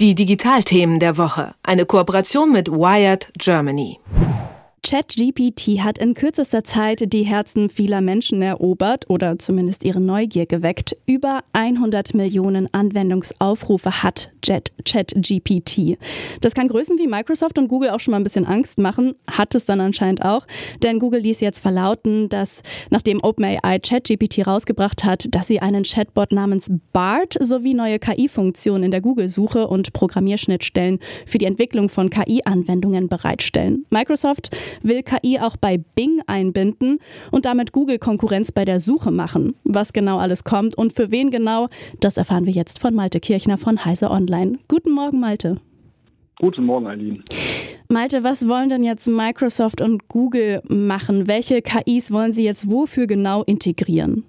Die Digitalthemen der Woche. Eine Kooperation mit Wired Germany. ChatGPT hat in kürzester Zeit die Herzen vieler Menschen erobert oder zumindest ihre Neugier geweckt. Über 100 Millionen Anwendungsaufrufe hat ChatGPT. Das kann Größen wie Microsoft und Google auch schon mal ein bisschen Angst machen, hat es dann anscheinend auch, denn Google ließ jetzt verlauten, dass nachdem OpenAI ChatGPT rausgebracht hat, dass sie einen Chatbot namens BART sowie neue KI-Funktionen in der Google-Suche und Programmierschnittstellen für die Entwicklung von KI-Anwendungen bereitstellen. Microsoft will KI auch bei Bing einbinden und damit Google Konkurrenz bei der Suche machen. Was genau alles kommt und für wen genau, das erfahren wir jetzt von Malte Kirchner von Heise Online. Guten Morgen, Malte. Guten Morgen, Eileen. Malte, was wollen denn jetzt Microsoft und Google machen? Welche KIs wollen sie jetzt wofür genau integrieren?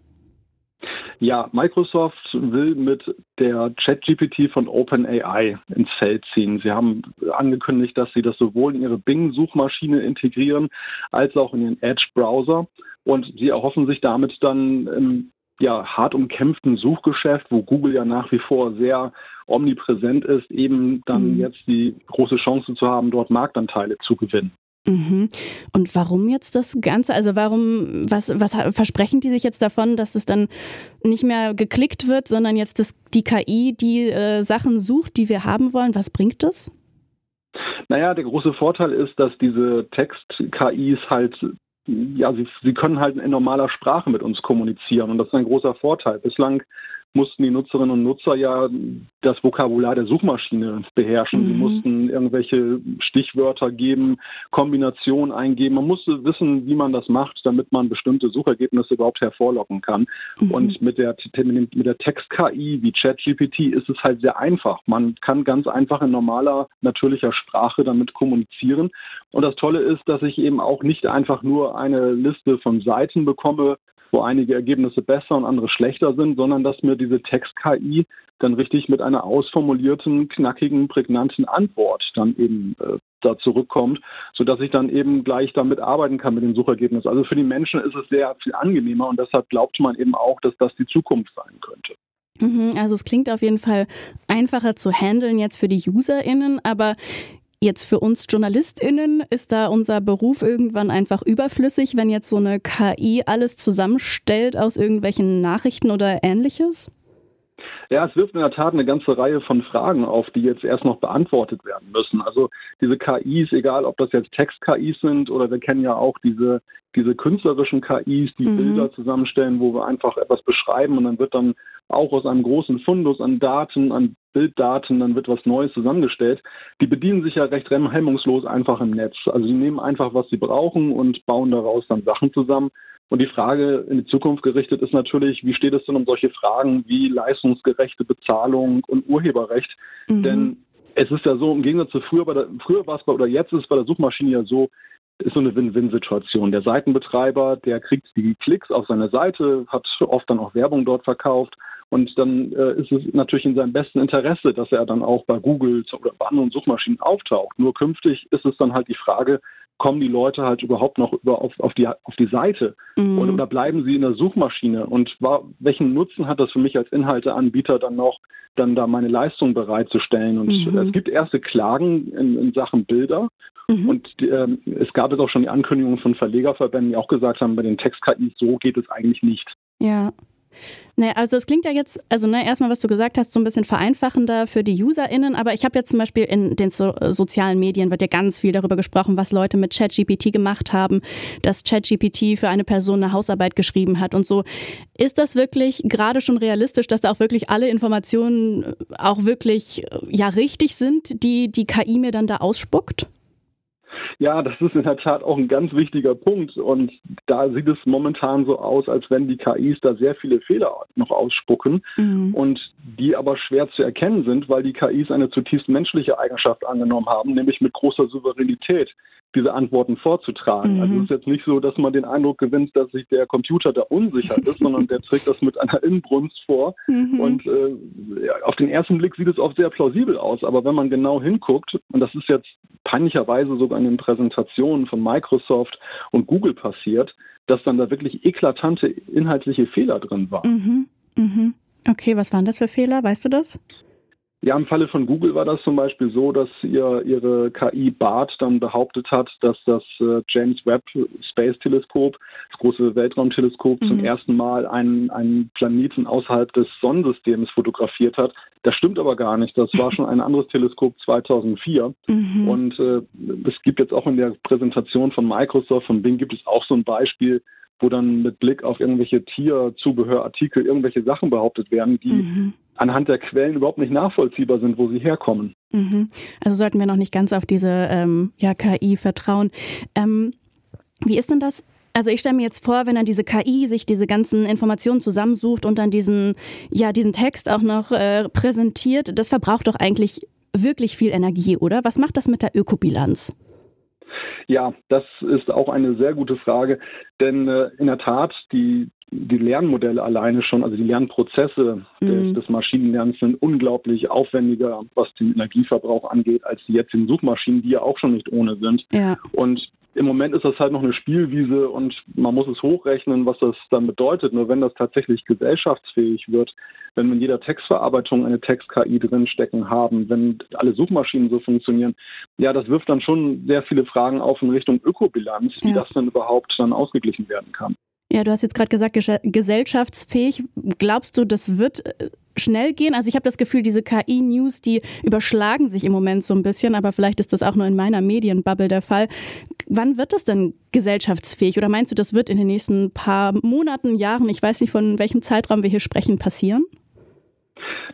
Ja, Microsoft will mit der ChatGPT von OpenAI ins Feld ziehen. Sie haben angekündigt, dass sie das sowohl in ihre Bing-Suchmaschine integrieren als auch in den Edge-Browser. Und sie erhoffen sich damit dann im ja, hart umkämpften Suchgeschäft, wo Google ja nach wie vor sehr omnipräsent ist, eben dann mhm. jetzt die große Chance zu haben, dort Marktanteile zu gewinnen. Mhm. Und warum jetzt das Ganze? Also warum, was, was versprechen die sich jetzt davon, dass es dann nicht mehr geklickt wird, sondern jetzt das, die KI die äh, Sachen sucht, die wir haben wollen? Was bringt das? Naja, der große Vorteil ist, dass diese Text-KIs halt ja, sie, sie können halt in normaler Sprache mit uns kommunizieren und das ist ein großer Vorteil. Bislang mussten die Nutzerinnen und Nutzer ja das Vokabular der Suchmaschine beherrschen. Mhm. Sie mussten irgendwelche Stichwörter geben, Kombinationen eingeben. Man musste wissen, wie man das macht, damit man bestimmte Suchergebnisse überhaupt hervorlocken kann. Mhm. Und mit der, mit der Text-KI wie ChatGPT ist es halt sehr einfach. Man kann ganz einfach in normaler, natürlicher Sprache damit kommunizieren. Und das Tolle ist, dass ich eben auch nicht einfach nur eine Liste von Seiten bekomme, wo einige Ergebnisse besser und andere schlechter sind, sondern dass mir diese Text-KI dann richtig mit einer ausformulierten, knackigen, prägnanten Antwort dann eben äh, da zurückkommt, sodass ich dann eben gleich damit arbeiten kann mit den Suchergebnissen. Also für die Menschen ist es sehr viel angenehmer und deshalb glaubt man eben auch, dass das die Zukunft sein könnte. Mhm, also es klingt auf jeden Fall einfacher zu handeln jetzt für die UserInnen, aber Jetzt für uns JournalistInnen ist da unser Beruf irgendwann einfach überflüssig, wenn jetzt so eine KI alles zusammenstellt aus irgendwelchen Nachrichten oder ähnliches? Ja, es wirft in der Tat eine ganze Reihe von Fragen auf, die jetzt erst noch beantwortet werden müssen. Also diese KIs, egal ob das jetzt Text-KIs sind oder wir kennen ja auch diese, diese künstlerischen KIs, die mhm. Bilder zusammenstellen, wo wir einfach etwas beschreiben und dann wird dann auch aus einem großen Fundus an Daten, an Bilddaten, dann wird was Neues zusammengestellt. Die bedienen sich ja recht hemmungslos einfach im Netz. Also sie nehmen einfach, was sie brauchen und bauen daraus dann Sachen zusammen. Und die Frage in die Zukunft gerichtet ist natürlich, wie steht es denn um solche Fragen wie leistungsgerechte Bezahlung und Urheberrecht? Mhm. Denn es ist ja so, im Gegensatz zu früher, bei der, früher war es bei, oder jetzt ist es bei der Suchmaschine ja so, ist so eine Win-Win-Situation. Der Seitenbetreiber, der kriegt die Klicks auf seine Seite, hat oft dann auch Werbung dort verkauft und dann äh, ist es natürlich in seinem besten Interesse, dass er dann auch bei Google oder bei anderen Suchmaschinen auftaucht. Nur künftig ist es dann halt die Frage, kommen die Leute halt überhaupt noch über auf, auf, die, auf die Seite mhm. oder, oder bleiben sie in der Suchmaschine und war, welchen Nutzen hat das für mich als Inhalteanbieter dann noch, dann da meine Leistung bereitzustellen und mhm. es gibt erste Klagen in, in Sachen Bilder mhm. und ähm, es gab jetzt auch schon die Ankündigungen von Verlegerverbänden, die auch gesagt haben, bei den Text-KIs so geht es eigentlich nicht. Ja. Ne, also es klingt ja jetzt, also ne, erstmal, was du gesagt hast, so ein bisschen vereinfachender für die UserInnen, aber ich habe jetzt zum Beispiel in den so, äh, sozialen Medien wird ja ganz viel darüber gesprochen, was Leute mit ChatGPT gemacht haben, dass ChatGPT für eine Person eine Hausarbeit geschrieben hat und so. Ist das wirklich gerade schon realistisch, dass da auch wirklich alle Informationen äh, auch wirklich äh, ja richtig sind, die die KI mir dann da ausspuckt? Ja, das ist in der Tat auch ein ganz wichtiger Punkt. Und da sieht es momentan so aus, als wenn die KIs da sehr viele Fehler noch ausspucken mhm. und die aber schwer zu erkennen sind, weil die KIs eine zutiefst menschliche Eigenschaft angenommen haben, nämlich mit großer Souveränität diese Antworten vorzutragen. Mhm. Also es ist jetzt nicht so, dass man den Eindruck gewinnt, dass sich der Computer da unsicher ist, sondern der trägt das mit einer Inbrunst vor. Mhm. Und äh, auf den ersten Blick sieht es oft sehr plausibel aus, aber wenn man genau hinguckt, und das ist jetzt peinlicherweise sogar in den Präsentationen von Microsoft und Google passiert, dass dann da wirklich eklatante inhaltliche Fehler drin waren. Mhm. Mhm. Okay, was waren das für Fehler? Weißt du das? Ja, im Falle von Google war das zum Beispiel so, dass ihr, ihre KI BART dann behauptet hat, dass das äh, James Webb Space Teleskop, das große Weltraumteleskop, mhm. zum ersten Mal einen, einen Planeten außerhalb des Sonnensystems fotografiert hat. Das stimmt aber gar nicht. Das war schon ein anderes Teleskop 2004. Mhm. Und äh, es gibt jetzt auch in der Präsentation von Microsoft, von Bing, gibt es auch so ein Beispiel, wo dann mit Blick auf irgendwelche Tierzubehörartikel irgendwelche Sachen behauptet werden, die mhm. anhand der Quellen überhaupt nicht nachvollziehbar sind, wo sie herkommen. Mhm. Also sollten wir noch nicht ganz auf diese ähm, ja, KI vertrauen. Ähm, wie ist denn das? Also ich stelle mir jetzt vor, wenn dann diese KI sich diese ganzen Informationen zusammensucht und dann diesen, ja, diesen Text auch noch äh, präsentiert, das verbraucht doch eigentlich wirklich viel Energie, oder? Was macht das mit der Ökobilanz? Ja, das ist auch eine sehr gute Frage, denn äh, in der Tat, die, die Lernmodelle alleine schon, also die Lernprozesse mhm. des, des, Maschinenlernens sind unglaublich aufwendiger, was den Energieverbrauch angeht, als die jetzigen Suchmaschinen, die ja auch schon nicht ohne sind. Ja. Und im Moment ist das halt noch eine Spielwiese und man muss es hochrechnen, was das dann bedeutet. Nur wenn das tatsächlich gesellschaftsfähig wird, wenn wir in jeder Textverarbeitung eine Text-KI drinstecken haben, wenn alle Suchmaschinen so funktionieren, ja, das wirft dann schon sehr viele Fragen auf in Richtung Ökobilanz, wie ja. das dann überhaupt dann ausgeglichen werden kann. Ja, du hast jetzt gerade gesagt, gesellschaftsfähig. Glaubst du, das wird äh, schnell gehen? Also ich habe das Gefühl, diese KI-News, die überschlagen sich im Moment so ein bisschen, aber vielleicht ist das auch nur in meiner Medienbubble der Fall. Wann wird das denn gesellschaftsfähig? Oder meinst du, das wird in den nächsten paar Monaten, Jahren, ich weiß nicht, von welchem Zeitraum wir hier sprechen, passieren?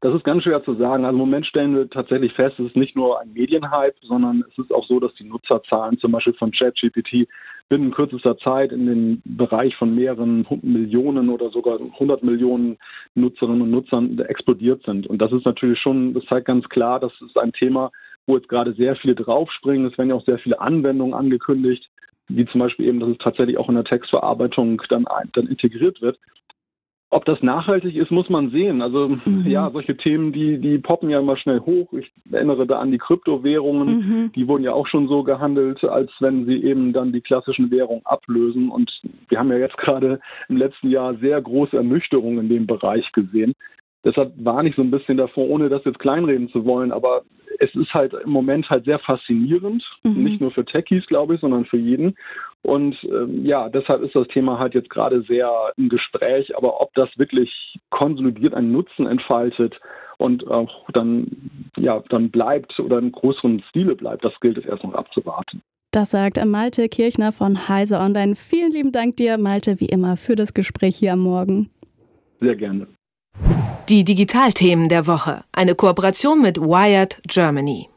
Das ist ganz schwer zu sagen. Also im Moment stellen wir tatsächlich fest, es ist nicht nur ein Medienhype, sondern es ist auch so, dass die Nutzerzahlen zum Beispiel von ChatGPT binnen kürzester Zeit in den Bereich von mehreren Millionen oder sogar 100 Millionen Nutzerinnen und Nutzern explodiert sind. Und das ist natürlich schon, das zeigt ganz klar, das ist ein Thema, wo jetzt gerade sehr viele draufspringen. Es werden ja auch sehr viele Anwendungen angekündigt, wie zum Beispiel eben, dass es tatsächlich auch in der Textverarbeitung dann, dann integriert wird. Ob das nachhaltig ist, muss man sehen. Also mhm. ja, solche Themen, die, die poppen ja immer schnell hoch. Ich erinnere da an die Kryptowährungen. Mhm. Die wurden ja auch schon so gehandelt, als wenn sie eben dann die klassischen Währungen ablösen. Und wir haben ja jetzt gerade im letzten Jahr sehr große Ernüchterungen in dem Bereich gesehen. Deshalb war ich so ein bisschen davor, ohne das jetzt kleinreden zu wollen, aber es ist halt im Moment halt sehr faszinierend, mhm. nicht nur für Techies, glaube ich, sondern für jeden. Und ähm, ja, deshalb ist das Thema halt jetzt gerade sehr im Gespräch. Aber ob das wirklich konsolidiert einen Nutzen entfaltet und auch dann, ja, dann bleibt oder im größeren Stile bleibt, das gilt es erst noch abzuwarten. Das sagt Malte Kirchner von Heise Online. Vielen lieben Dank dir, Malte, wie immer, für das Gespräch hier am Morgen. Sehr gerne. Die Digitalthemen der Woche. Eine Kooperation mit Wired Germany.